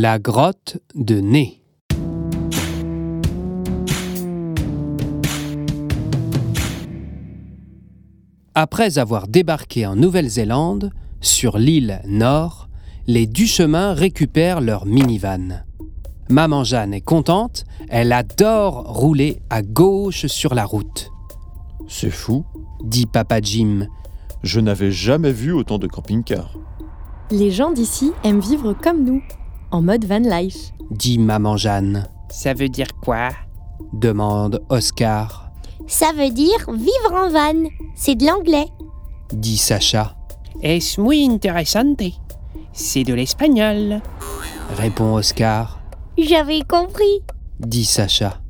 La grotte de Nez. Après avoir débarqué en Nouvelle-Zélande, sur l'île Nord, les Duchemin récupèrent leur minivan. Maman Jeanne est contente, elle adore rouler à gauche sur la route. C'est fou, Dit Papa Jim, je n'avais jamais vu autant de camping-cars. Les gens d'ici aiment vivre comme nous, en mode van life. dit Maman Jeanne, Ça veut dire quoi? Demande Oscar, Ça veut dire vivre en van. C'est de l'anglais. dit Sacha, Es muy interesante? C'est de l'espagnol. répond Oscar, J'avais compris. dit Sacha,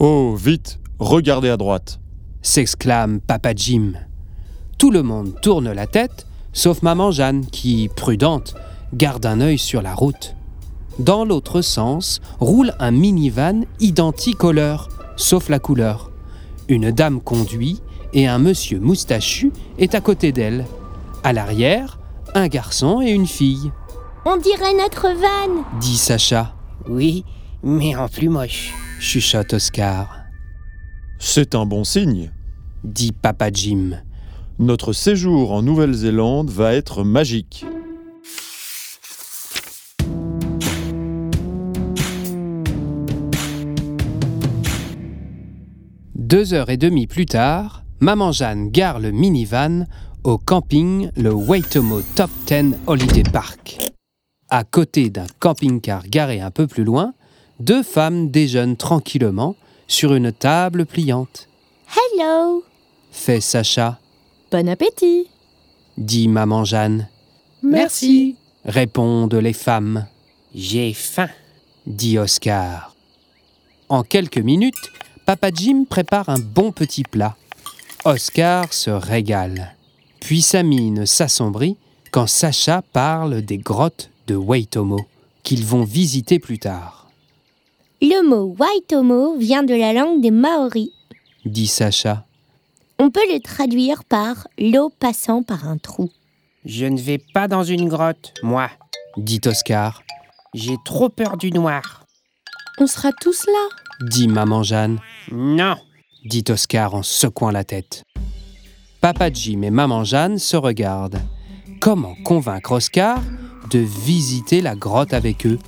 Oh, vite, regardez à droite. s'exclame Papa Jim. Tout le monde tourne la tête, sauf Maman Jeanne qui, prudente, garde un œil sur la route. Dans l'autre sens roule un minivan identique au leur, sauf la couleur. Une dame conduit et un monsieur moustachu est à côté d'elle. À l'arrière, un garçon et une fille, On dirait notre van. dit Sacha, Oui, mais en plus moche. chuchote Oscar, C'est un bon signe. dit Papa Jim. Notre séjour en Nouvelle-Zélande va être magique. Deux heures et demie plus tard, Maman Jeanne gare le minivan au camping le Waitomo Top 10 Holiday Park. À côté d'un camping-car garé un peu plus loin, deux femmes déjeunent tranquillement sur une table pliante. Hello. Fait Sacha, Bon appétit dit Maman Jeanne. Merci. Répondent les femmes, J'ai faim. dit Oscar. En quelques minutes, Papa Jim prépare un bon petit plat. Oscar se régale. Puis sa mine s'assombrit quand Sacha parle des grottes de Waitomo qu'ils vont visiter plus tard, Le mot Waitomo vient de la langue des Maoris. dit Sacha. On peut le traduire par l'eau passant par un trou. Je ne vais pas dans une grotte, moi. dit Oscar, J'ai trop peur du noir. On sera tous là dit Maman Jeanne, Non. dit Oscar en secouant la tête. Papa Jim et Maman Jeanne se regardent. Comment convaincre Oscar de visiter la grotte avec eux?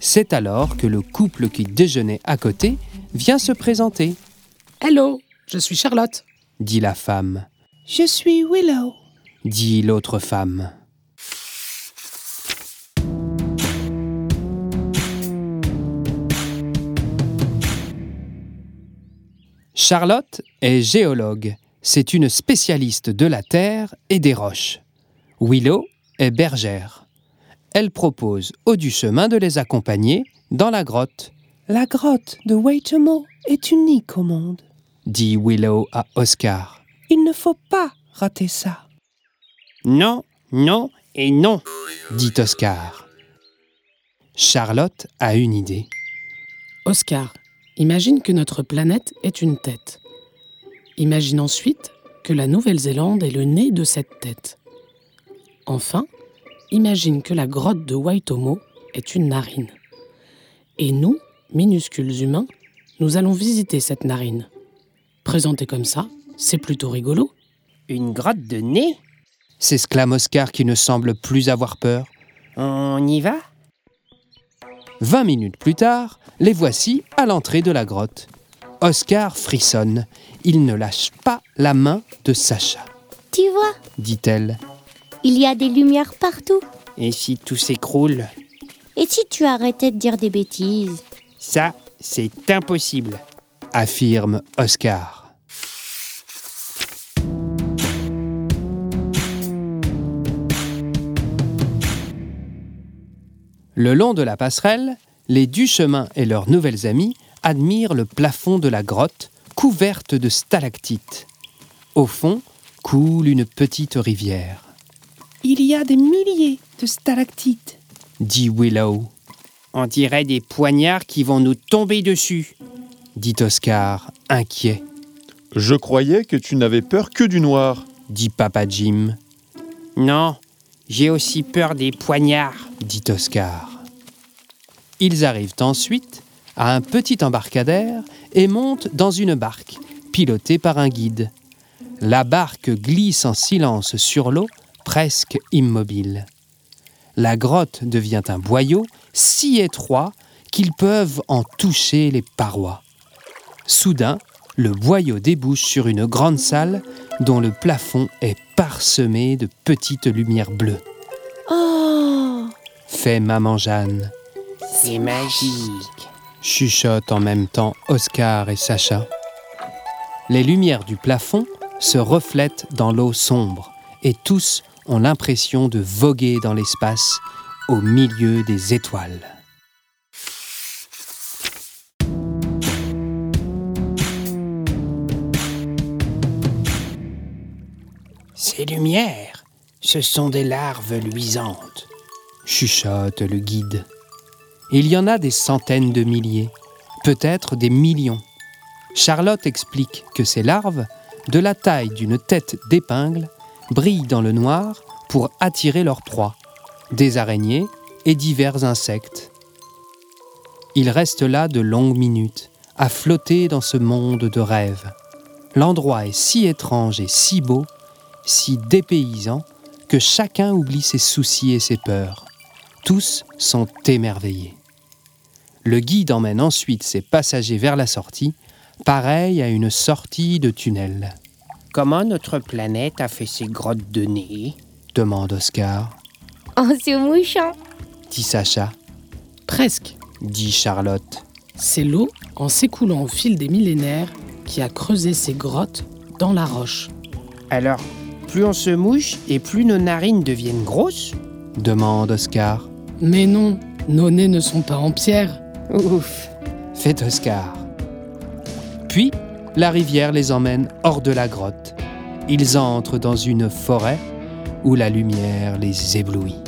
C'est alors que le couple qui déjeunait à côté vient se présenter, Hello, je suis Charlotte. dit la femme, Je suis Willow. dit l'autre femme. Charlotte est géologue. C'est une spécialiste de la terre et des roches. Willow est bergère. Elle propose au du chemin de les accompagner dans la grotte, La grotte de Waitomo est unique au monde. dit Willow à Oscar. Il ne faut pas rater ça. Non, non et non. dit Oscar. Charlotte a une idée. Oscar, imagine que notre planète est une tête. Imagine ensuite que la Nouvelle-Zélande est le nez de cette tête. Enfin, imagine que la grotte de Waitomo est une narine. Et nous, minuscules humains, nous allons visiter cette narine. Présenté comme ça, c'est plutôt rigolo. Une grotte de nez? S'exclame Oscar qui ne semble plus avoir peur. On y va? Vingt minutes plus tard, les voici à l'entrée de la grotte. Oscar frissonne. Il ne lâche pas la main de Sacha, Tu vois, dit-elle. il y a des lumières partout. Et si tout s'écroule? Et si tu arrêtais de dire des bêtises? Ça, c'est impossible. affirme Oscar. Le long de la passerelle, les Duchemin et leurs nouvelles amies admirent le plafond de la grotte couverte de stalactites. Au fond coule une petite rivière, Il y a des milliers de stalactites. dit Willow, On dirait des poignards qui vont nous tomber dessus. dit Oscar, inquiet, Je croyais que tu n'avais peur que du noir. dit Papa Jim, Non, J'ai aussi peur des poignards, dit Oscar. Ils arrivent ensuite à un petit embarcadère et montent dans une barque, pilotée par un guide. La barque glisse en silence sur l'eau, presque immobile. La grotte devient un boyau si étroit qu'ils peuvent en toucher les parois. Soudain, le boyau débouche sur une grande salle dont le plafond est parsemé de petites lumières bleues. Oh Fait maman Jeanne. C'est magique. chuchotent en même temps Oscar et Sacha. Les lumières du plafond se reflètent dans l'eau sombre et tous ont l'impression de voguer dans l'espace au milieu des étoiles. Ces lumières, ce sont des larves luisantes. chuchote le guide. Il y en a des centaines de milliers, peut-être des millions. Charlotte explique que ces larves, de la taille d'une tête d'épingle, brillent dans le noir pour attirer leur proie, des araignées et divers insectes. Ils restent là de longues minutes, à flotter dans ce monde de rêves. L'endroit est si étrange et si beau, si dépaysant, que chacun oublie ses soucis et ses peurs. Tous sont émerveillés. Le guide emmène ensuite ses passagers vers la sortie, pareil à une sortie de tunnel. Comment notre planète a fait ses grottes de nez? demande Oscar, En se mouchant. dit Sacha, Presque. dit Charlotte. C'est l'eau, en s'écoulant au fil des millénaires, qui a creusé ces grottes dans la roche. Alors, plus on se mouche et plus nos narines deviennent grosses? Demande Oscar. Mais non, nos nez ne sont pas en pierre. Ouf fait Oscar. Puis, la rivière les emmène hors de la grotte. Ils entrent dans une forêt où la lumière les éblouit.